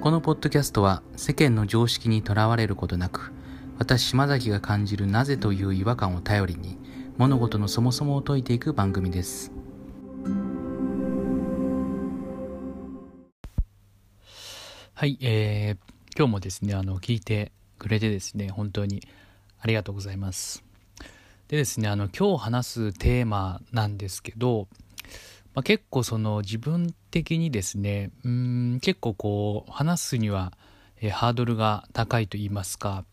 このポッドキャストは世間の常識にとらわれることなく私島崎が感じるなぜという違和感を頼りに物事のそもそもを解いていく番組です。はい、えー、今日もですねあの聞いてくれてですね本当にありがとうございます。でですねあの今日話すテーマなんですけどまあ、結構その自分的にですねうん結構こう話すには、え、ハードルが高いと言いますか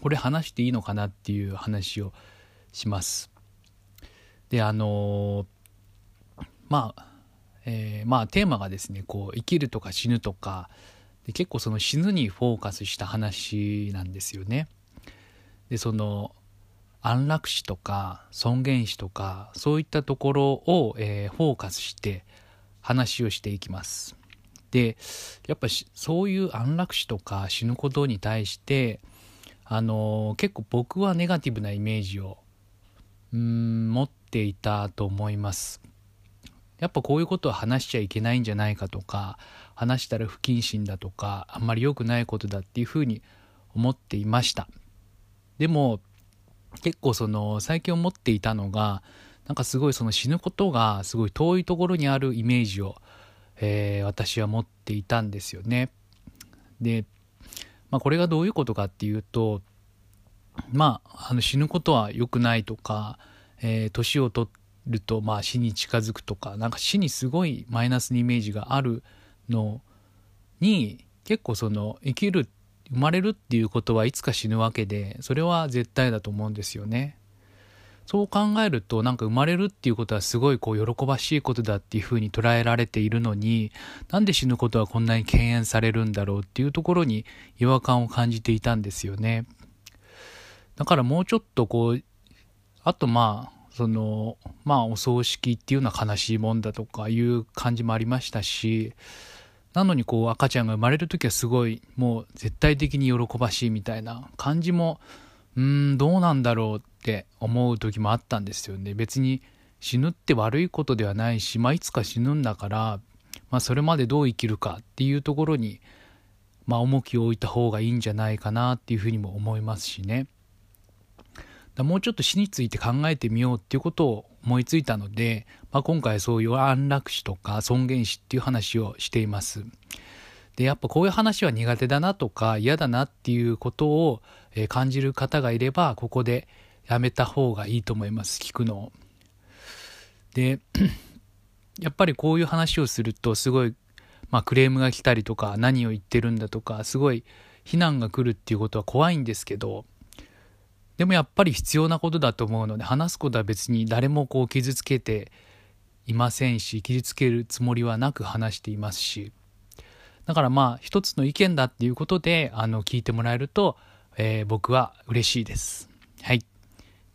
これ話していいのかなっていう話をします。であのー、まあ、えー、まあテーマがですねこう生きるとか死ぬとかで結構その死ぬにフォーカスした話なんですよね。でその安楽死とか尊厳死とかそういったところを、えー、フォーカスして話をしていきます。でやっぱそういう安楽死とか死ぬことに対してあのー、結構僕はネガティブなイメージをうん持っていたと思います。やっぱこういうことは話しちゃいけないんじゃないかとか話したら不謹慎だとかあんまり良くないことだっていうふうに思っていました。でも結構その最近思っていたのがなんかすごいその死ぬことがすごい遠いところにあるイメージを、えー、私は持っていたんですよね。で、まあ、これがどういうことかっていうとまああの死ぬことは良くないとか、えー、年を取るとまあ死に近づくとかなんか死にすごいマイナスにイメージがあるのに結構その生きる生まれるっていうことはいつか死ぬわけでそれは絶対だと思うんですよね。そう考えるとなんか生まれるっていうことはすごいこう喜ばしいことだっていうふうに捉えられているのになんで死ぬことはこんなに敬遠されるんだろうっていうところに違和感を感じていたんですよね。だからもうちょっとこうあとまあそのまあお葬式っていうのは悲しいもんだとかいう感じもありましたしなのにこう赤ちゃんが生まれる時はすごいもう絶対的に喜ばしいみたいな感じもうんどうなんだろうって思う時もあったんですよね。別に死ぬって悪いことではないし、まあ、いつか死ぬんだから、まあ、それまでどう生きるかっていうところに、まあ、重きを置いた方がいいんじゃないかなっていうふうにも思いますしね。もうちょっと死について考えてみようっていうことを思いついたので、まあ、今回そういう安楽死とか尊厳死っていう話をしています。でやっぱこういう話は苦手だなとか嫌だなっていうことを感じる方がいればここでやめた方がいいと思います聞くのを。で やっぱりこういう話をするとすごい、まあ、クレームが来たりとか何を言ってるんだとかすごい非難が来るっていうことは怖いんですけどでもやっぱり必要なことだと思うので話すことは別に誰もこう傷つけていませんし傷つけるつもりはなく話していますしだからまあ一つの意見だっていうことであの聞いてもらえると、えー、僕は嬉しいです。はい。じ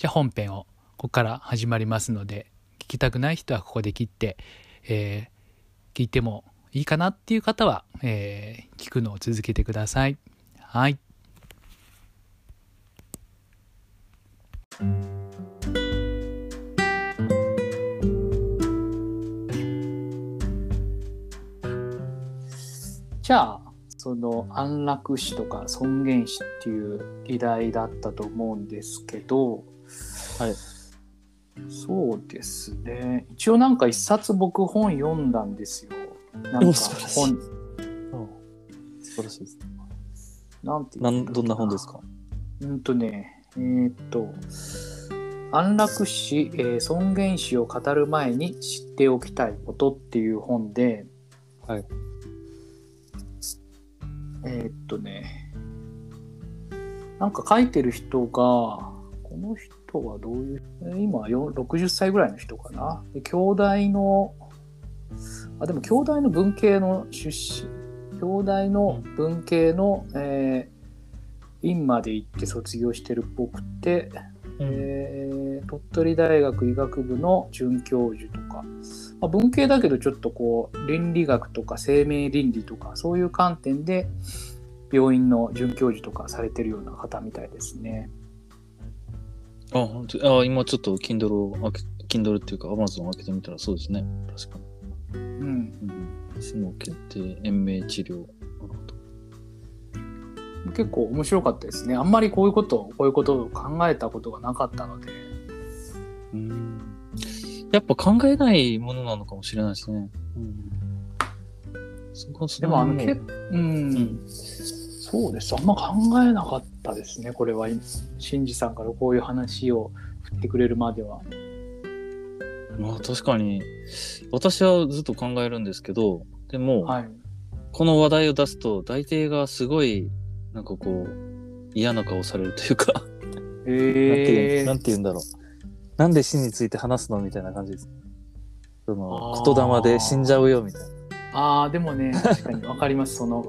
ゃあ本編をここから始まりますので聞きたくない人はここで切って、えー、聞いてもいいかなっていう方は、えー、聞くのを続けてください。はい。じゃあその安楽死とか尊厳死っていう議題だったと思うんですけど、はい、そうですね。一応なんか一冊僕本読んだんですよ。なんか本。素晴らしいです。なんてなんどんな本ですか？うんとねえー、っと安楽死、えー、尊厳死を語る前に知っておきたいことっていう本で、はい、えー、っとね、なんか書いてる人が、この人はどういう、今60歳ぐらいの人かな？で兄弟の、あ、でも兄弟の文系の出身、兄弟の文系の、えー、院まで行って卒業してるっぽくて、うん、えー、鳥取大学医学部の准教授とか、まあ、文系だけどちょっとこう倫理学とか生命倫理とかそういう観点で病院の准教授とかされてるような方みたいですね。あ、あ今ちょっと Kindle を開け、Kindle っていうか Amazon を開けてみたらそうですね。確かに。うん。うん、死の決定、延命治療。結構面白かったですね。あんまりこういうことこういうことを考えたことがなかったので。うん。やっぱ考えないものなのかもしれないですね。うん、そこはそでもあのけうん、んそうです。あんま考えなかったですね。これは新次さんからこういう話を振ってくれるまでは。まあ確かに私はずっと考えるんですけどでも、はい。この話題を出すと大抵がすごいなんかこう嫌な顔されるというか、えー。なんて言うんだろう。なんで死について話すのみたいな感じです。その言霊で死んじゃうよみたいな。ああでもね確かにわかります。その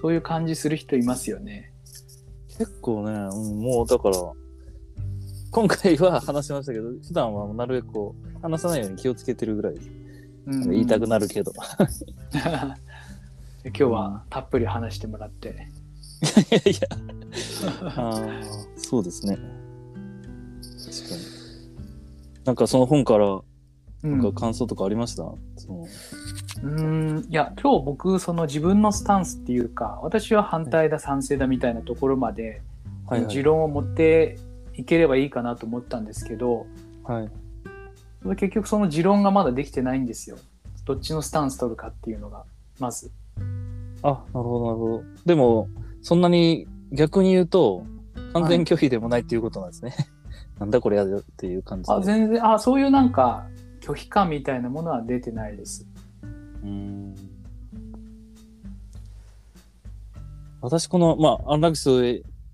そういう感じする人いますよね。結構ね、うん、もうだから今回は話しましたけど普段はなるべくこう話さないように気をつけてるぐらい。です、うん。言いたくなるけど。今日はたっぷり話してもらって。いやいや。あーそうですね。確かに。なんかその本からうん。なんか感想とかありました、その。うーんいや今日僕その自分のスタンスっていうか私は反対だ賛成だみたいなところまで、はいはい。持論を持っていければいいかなと思ったんですけどはい。結局その持論がまだできてないんですよ。どっちのスタンス取るかっていうのがまず。あ、なるほど、なるほど。でも、そんなに逆に言うと、完全拒否でもないっていうことなんですね。なんだこれやだっていう感じで。あ全然あそういうなんか拒否感みたいなものは出てないです。うーん。私、この、まあ、安楽死を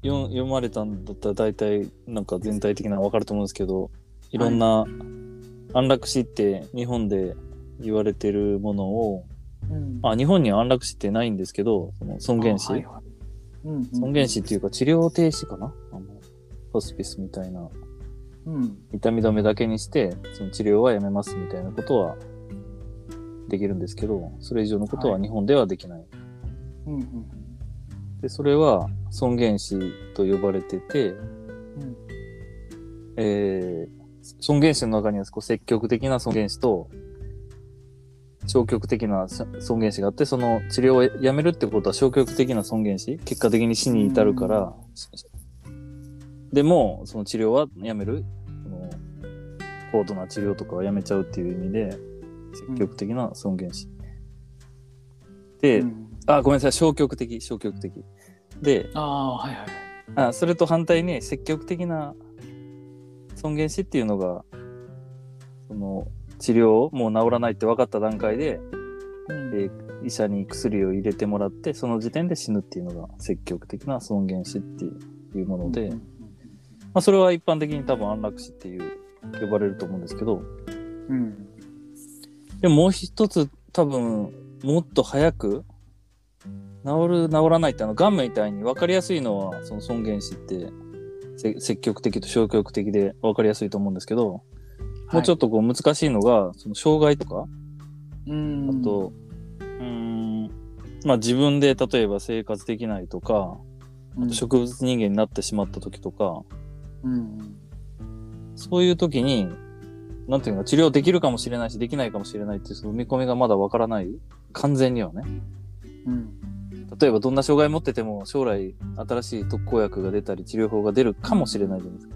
読読まれたんだったら、大体、なんか全体的なの分かると思うんですけど、いろんな、安楽死って日本で言われてるものを、うん。あ、日本には安楽死ってないんですけど、その尊厳死、あはいは尊厳死っていうか治療停止かな？あのホスピスみたいな。うん。痛み止めだけにしてその治療はやめますみたいなことはできるんですけどそれ以上のことははい。日本ではできない、うんうん。でそれは尊厳死と呼ばれてて、うん。えー尊厳死の中にはこう積極的な尊厳死と消極的な尊厳死があってその治療をやめるってことは消極的な尊厳死結果的に死に至るから、でもその治療はやめる。その高度な治療とかはやめちゃうっていう意味で積極的な尊厳死、で、うん。あごめんなさい消極的消極的。であはいはい。あそれと反対に積極的な尊厳死っていうのがその治療をもう治らないって分かった段階で、うん。えー医者に薬を入れてもらってその時点で死ぬっていうのが積極的な尊厳死っていうもので、うんまあ、それは一般的に多分安楽死っていう呼ばれると思うんですけど。うん。でももう一つ多分もっと早く治る治らないってあのがんみたいに分かりやすいのはその尊厳死ってせ積極的と消極的で分かりやすいと思うんですけど、もうちょっとこう難しいのがその障害とかうんあと、うーん、まあ自分で例えば生活できないとか、うん植物人間になってしまった時とか、うんそういう時に、なんていうのか、治療できるかもしれないし、できないかもしれないっていう、その見込みがまだわからない。完全にはね。うん例えばどんな障害持ってても、将来新しい特効薬が出たり、治療法が出るかもしれないじゃないですか。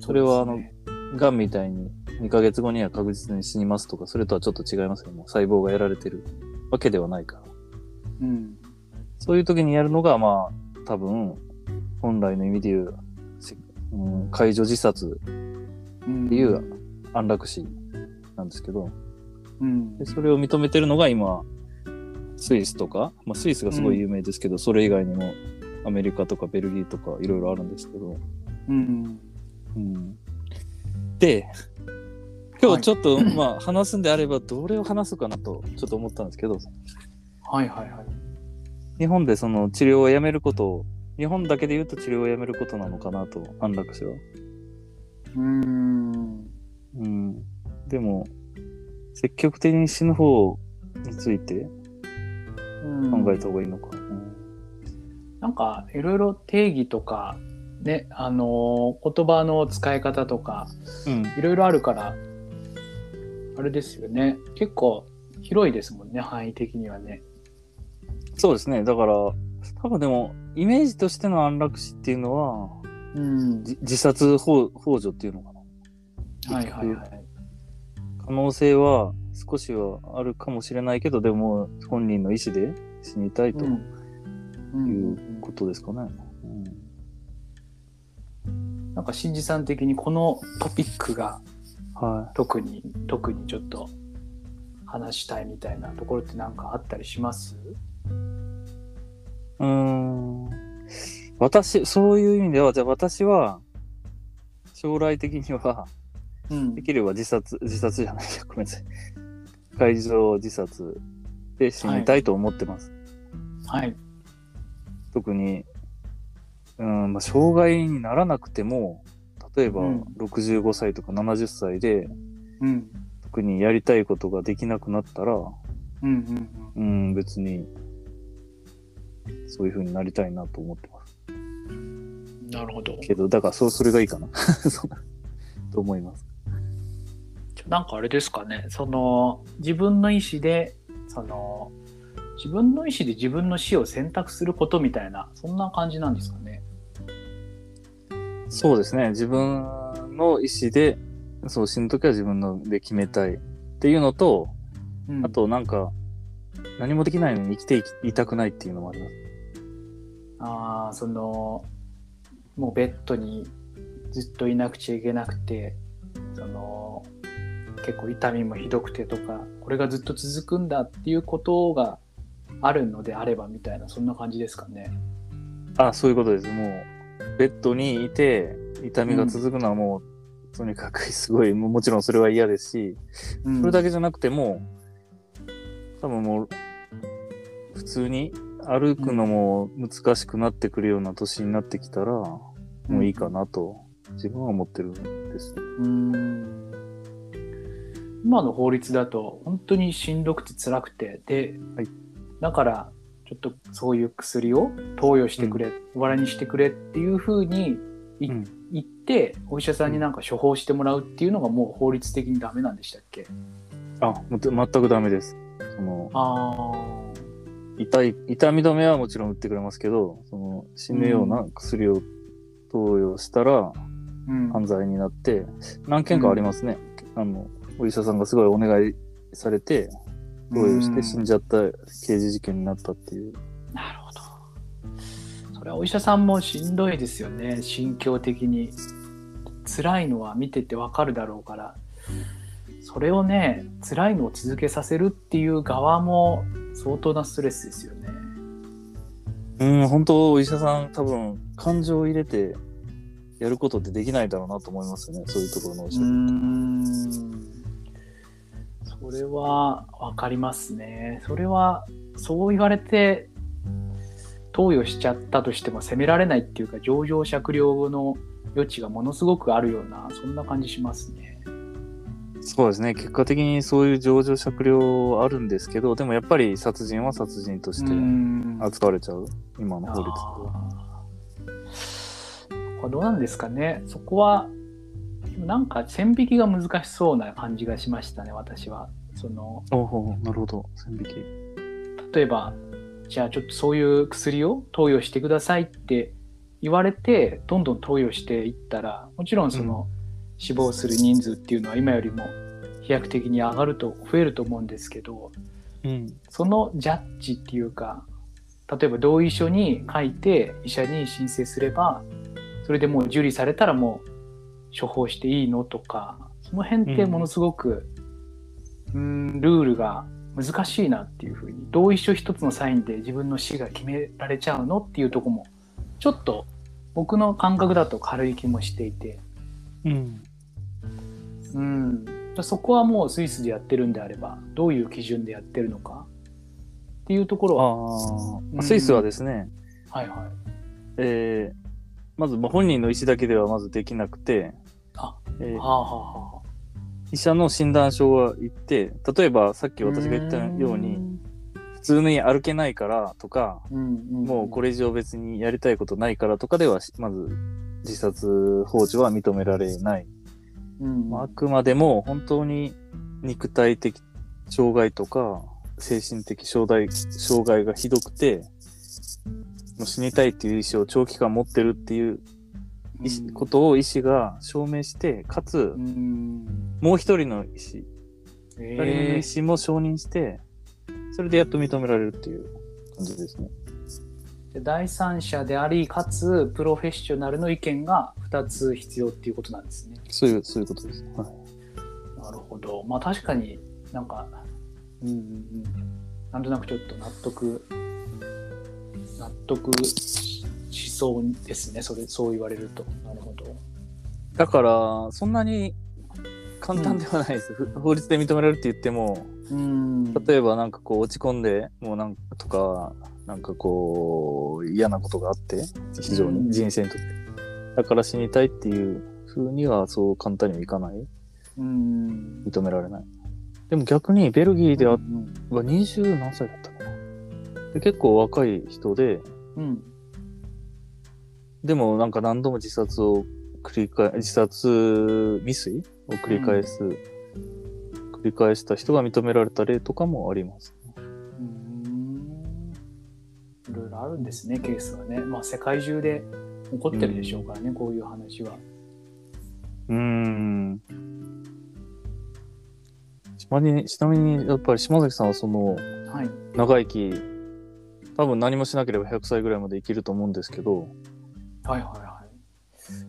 それはあのうですねがんみたいに2ヶ月後には確実に死にますとか、それとはちょっと違いますよね。細胞がやられてるわけではないから。うん。そういう時にやるのが、まあ、多分、本来の意味で言う、せうん、解除自殺うんっていう安楽死なんですけど、うん。でそれを認めてるのが今、スイスとか、まあ、スイスがすごい有名ですけど、それ以外にもアメリカとかベルギーとかいろいろあるんですけど、うん。うん、で、今日ちょっと、まあ話すんであればどれを話すかなとちょっと思ったんですけど、はいはいはい日本でその治療をやめることを、日本だけで言うと治療をやめることなのかなと、安楽死は。うんうん。でも、積極的に死ぬ方についてうん考えた方がいいのか。うんなんかいろいろ定義とかねあの言葉の使い方とかうん。いろいろあるからあれですよね結構広いですもんね範囲的にはねそうですね。だから、多分でも、イメージとしての安楽死っていうのは、うん。じ自殺ほほ助っていうのかな。はいはいはい。可能性は少しはあるかもしれないけど、でも本人の意思で死にたいとうん。いうことですかね。なんか新次さん的にこのトピックがうんは特に特にちょっと話したいみたいなところってなんかあったりします？い。うーん。私、そういう意味では、じゃあ私は、将来的には、うんできれば自殺、自殺じゃないや、ごめんなさい。海上自殺で死にたいと思ってます。はい。特に、うん、まあ、障害にならなくても、例えばうん65歳とか70歳で、うん。特にやりたいことができなくなったら、うんうんうん、別に、そういう風になりたいなと思ってます。うん。なるほど。けど、だから、そう、それがいいかな。と思います。なんかあれですかね、その自分の意思で、その自分の意思で自分の死を選択することみたいな、そんな感じなんですかね。そうですね。自分の意思で、そう、死ぬときは自分ので決めたいっていうのと、うんあ、と、なんか、何もできないのに生きていたくないっていうのもあります。あーその、もうベッドにずっといなくちゃいけなくて、その、結構痛みもひどくてとか、これがずっと続くんだっていうことがあるのであればみたいな、そんな感じですかね。あ、そういうことです。もう、ベッドにいて、痛みが続くのはもう、とにかくすごい、もちろんそれは嫌ですし、うん。それだけじゃなくても、多分もう、普通に歩くのも難しくなってくるような年になってきたら、もういいかなと、自分は思ってるんです。うーん。今の法律だと本当にしんどくて辛くて。で、はい。だからちょっとそういう薬を投与してくれ、お笑いにしてくれっていうふうにいうん。言ってお医者さんになんか処方してもらうっていうのがもう法律的にダメなんでしたっけ？あ、全くダメです。その、あ痛い、痛み止めはもちろん打ってくれますけど、その、死ぬような薬を投与したら犯罪になって、何件かありますね。あの、お医者さんがすごいお願いされて、投与して死んじゃった刑事事件になったっていう。なるほど。それはお医者さんもしんどいですよね、心境的に。辛いのは見ててわかるだろうから。それをね、辛いのを続けさせるっていう側も相当なストレスですよね。うん、本当お医者さん多分、感情を入れてやることってできないだろうなと思いますよね。そういうところのお医者さん。ん。それはわかりますね。それは、そう言われて、投与しちゃったとしても責められないっていうか、情状酌量の余地がものすごくあるような、そんな感じしますね。そうですね。結果的にそういう情状酌量あるんですけど、でもやっぱり殺人は殺人としてん扱われちゃう。今の法律では。どうなんですかね。そこは、なんか線引きが難しそうな感じがしましたね、私は。その、なるほど。線引き。例えば、じゃあちょっとそういう薬を投与してくださいって言われて、どんどん投与していったら、もちろんその、死亡する人数っていうのは今よりも飛躍的に上がると、増えると思うんですけど、うん。そのジャッジっていうか、例えば同意書に書いて医者に申請すれば、それでもう受理されたらもう処方していいのとか、その辺ってものすごく、うん、ルールが難しいなっていうふうに、同意書一つのサインで自分の死が決められちゃうのっていうとこも、ちょっと僕の感覚だと軽い気もしていて、うん。うん、そこはもうスイスでやってるんであれば、どういう基準でやってるのかっていうところは、あうんあ。スイスはですね、はいはい。えー、まずまあ本人の意思だけではまずできなくて、あえーはあはあはあ。医者の診断書が言って、例えばさっき私が言ったように、普通に歩けないからとか、もうこれ、れ以上別にやりたいことないからとかでは、まず自殺放置は認められない。うん。まああくまでも本当に肉体的障害とか精神的障害障害がひどくてう死にたいっていう意思を長期間持ってるっていう意思うんことを医師が証明して、かつう、んもう一人の医師、二人目のえ医師も承認して、それでやっと認められるっていう感じですね。ー第三者でありかつプロフェッショナルの意見が2つ必要っていうことなんですね。そういう、そういうことです。はい。なるほど。まあ確かになんか、うんうんうん、なんとなくちょっと納得、納得ししそうですね。それ、そう言われると。なるほど。だから、そんなに簡単ではないです。ふ法律で認められるって言っても、うん。例えばなんかこう落ち込んで、もうなんかとか、なんかこう嫌なことがあって、非常うんに人生にとって。だから死にたいっていう風にはそう簡単にはいかない。うん。認められない。でも逆にベルギーではうんは20何歳だった。で結構若い人で、うん。でもなんか何度も自殺を繰り返、自殺未遂を繰り返す、繰り返した人が認められた例とかもあります。うんいろいろあるんですね、ケースはね。まあ世界中で起こってるでしょうからね、こういう話は。うーん。ちなみに、ちなみにやっぱり島崎さんはそのはい。長生き、多分何もしなければ100歳ぐらいまで生きると思うんですけど、はいはいはい。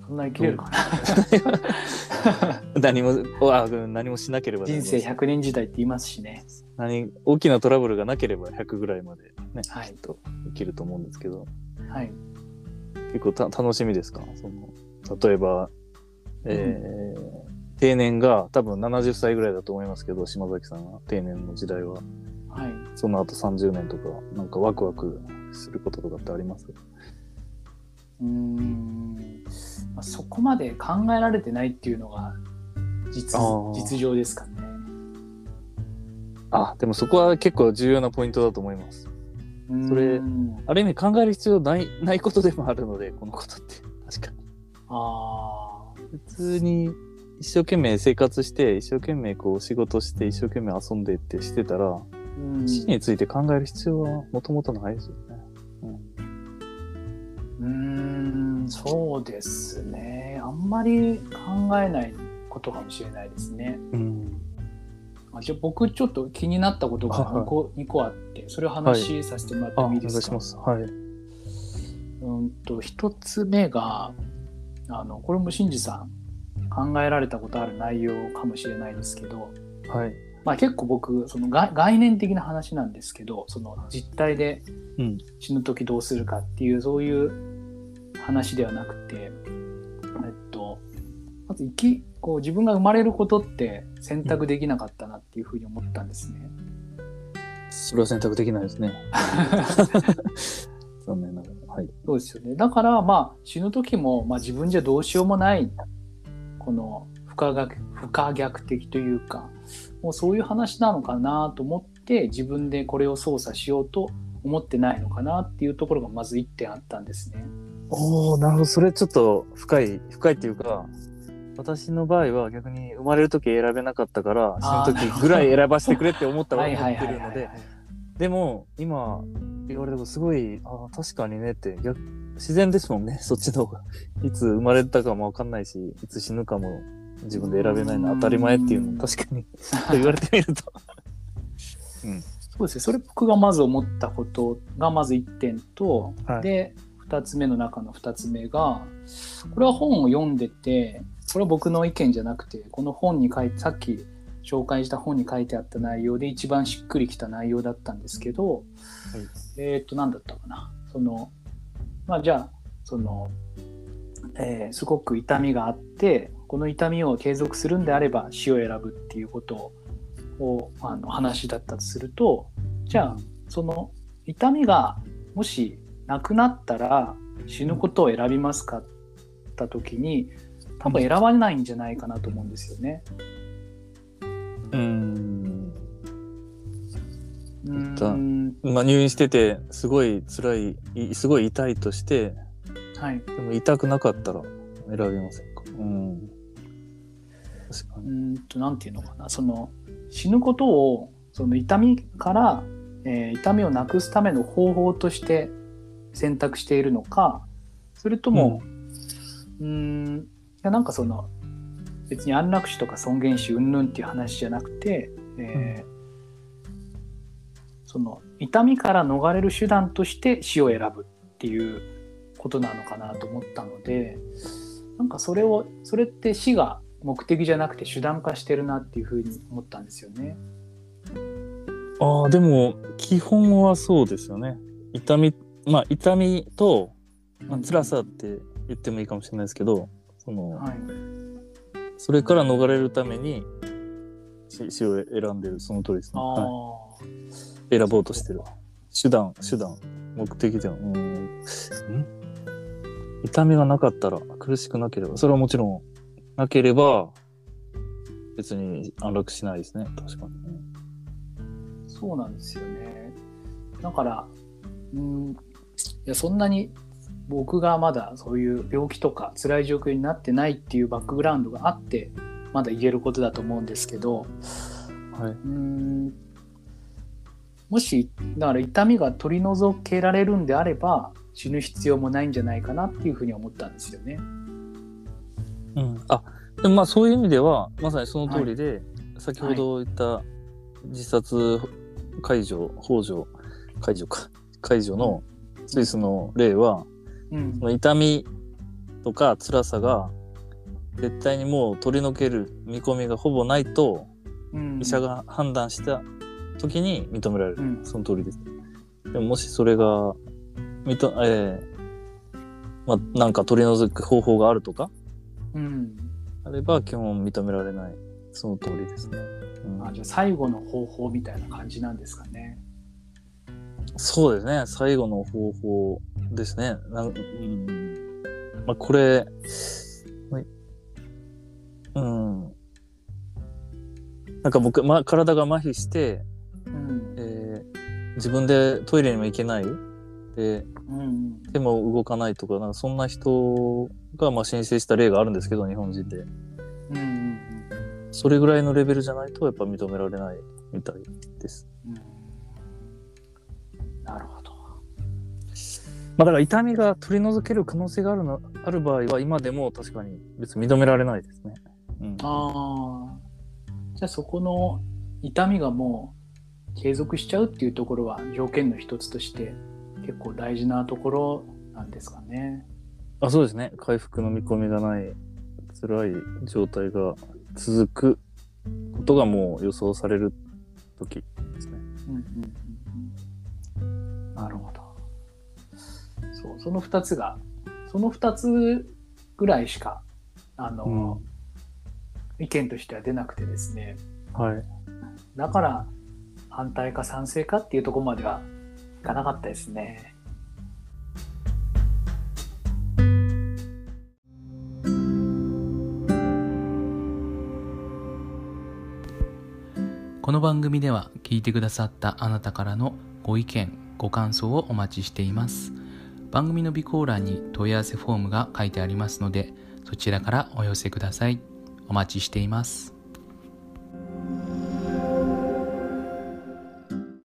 そんな生きれるかな。何も、あ何もしなければ人生100年時代って言いますしね。何大きなトラブルがなければ100ぐらいまでね、はいと生きると思うんですけど、はい。結構た楽しみですか？その例えば、えー定年が多分70歳ぐらいだと思いますけど、島崎さんが定年の時代は、はい。その後30年とか、なんかワクワクすることとかってあります？うーん。まあ、そこまで考えられてないっていうのが実実情ですかね。あ、でもそこは結構重要なポイントだと思います。それある意味考える必要ない、ないことでもあるので、このことって。確かに。あ普通に一生懸命生活して、一生懸命こう仕事して、一生懸命遊んでってしてたら、死について考える必要はもともとないですよね。うんうーん、そうですね。あんまり考えないことかもしれないですね。うん。あじゃあ僕ちょっと気になったことがはいはい2個,、二個あって、それを話しさせてもらってもいいですか、願い。はい。うんと、一つ目が、あの、これも新次さん考えられたことある内容かもしれないですけど、はい。まあ結構僕、その概概念的な話なんですけど、その実態でうん。死ぬ時どうするかっていう、そういう話ではなくて、えっと、まず生き、こう自分が生まれることって選択できなかったなっていうふうに思ったんですね。それは選択できないですね。残念ながら。はい。そうですよね。だから、まあ、死ぬ時も、まあ、自分じゃどうしようもない、この不可逆不可逆的というか、もうそういう話なのかなと思って、自分でこれを操作しようと思ってないのかなっていうところがまず1点あったんですね。おおなるほど。それちょっと深い、深いっていうか、私の場合は逆に生まれる時選べなかったから、あー死ぬ時ぐらい選ばせてくれって思ったらはい思はいはいはい、ってるので、でも今言われたことすごい、ああ、確かにねって逆、自然ですもんね、そっちの方が。いつ生まれたかもわかんないし、いつ死ぬかも自分で選べないのは当たり前っていうのも確かにと言われてみると。そうですね。それ僕がまず思ったことがまず1点と、はいで、2つ目の中の2つ目が、これは本を読んでて、これは僕の意見じゃなくて、この本に書いて、さっき紹介した本に書いてあった内容で一番しっくりきた内容だったんですけど、えーっと、何だったかな。その、まあじゃあ、その、えーすごく痛みがあって、この痛みを継続するんであれば死を選ぶっていうことを、あの話だったとすると、じゃあ、その痛みがもしなくなったら死ぬことを選びますか？った時に、多分選ばないんじゃないかなと思うんですよね。うん。うんまあ入院してて、すごい辛い、いすごい痛いとして、はい。でも痛くなかったら選びませんか？うん。うんと、なんていうのかな、その死ぬことをその痛みから、えー痛みをなくすための方法として選択しているのかそれともうーんいやなんかその別に安楽死とか尊厳死云々っていう話じゃなくて、えーその痛みから逃れる手段として死を選ぶっていうことなのかなと思ったのでなんかそれをそれって死が目的じゃなくて手段化してるなっていうふうに思ったんですよね。ああ、でも、基本はそうですよね。痛み、まあ、痛みと、まあ、辛さって言ってもいいかもしれないですけど、その、はい、それから逃れるために死死を選んでる、その通りですね。はい、選ぼうとしてる。手段、手段、目的では。うん。ん？痛みがなかったら、苦しくなければ、それはもちろん、なければ、別に安楽しないですね。確かに。そうなんですよね。だから、うん、いやそんなに僕がまだそういう病気とか辛い状況になってないっていうバックグラウンドがあってまだ言えることだと思うんですけどはい。うんもしだから痛みが取り除けられるんであれば死ぬ必要もないんじゃないかなっていうふうに思ったんですよね。うん。あ、でもまあそういう意味では、まさにその通りで、先ほど言った自殺解除、幇助、解除か、解除のスイスの例は、うんその痛みとか辛さが絶対にもう取り除ける見込みがほぼないと、うん医者が判断した時に認められる。うんその通りです。でももしそれが、みと、えーまあ、なんか取り除く方法があるとか、うんあれば基本認められない。その通りですね。うんあじゃあ最後の方法みたいな感じなんですかね。そうですね。最後の方法ですね。なんうん、まあ、これ、はいうん。なんか僕、ま、体が麻痺して、うんえー自分でトイレにも行けない。で、うん手も動かないとか、なんかそんな人がまあ申請した例があるんですけど、日本人で。うんうんそれぐらいのレベルじゃないとやっぱ認められないみたいです。うんなるほど。まあだから痛みが取り除ける可能性があるのある場合は今でも確かに別に認められないですね。うん、ああ。じゃあそこの痛みがもう継続しちゃうっていうところは条件の一つとして結構大事なところなんですかね。あそうですね。回復の見込みがない辛い状態が続くことがもう予想される時ですね。うんうんうんうんなるほど。そう、その2つが、その2つぐらいしか、あの、意見としては出なくてですね、はい。だから反対か賛成かっていうところまではいかなかったですね。この番組では聞いてくださったあなたからのご意見ご感想をお待ちしています。番組の備考欄に問い合わせフォームが書いてありますのでそちらからお寄せください。お待ちしています。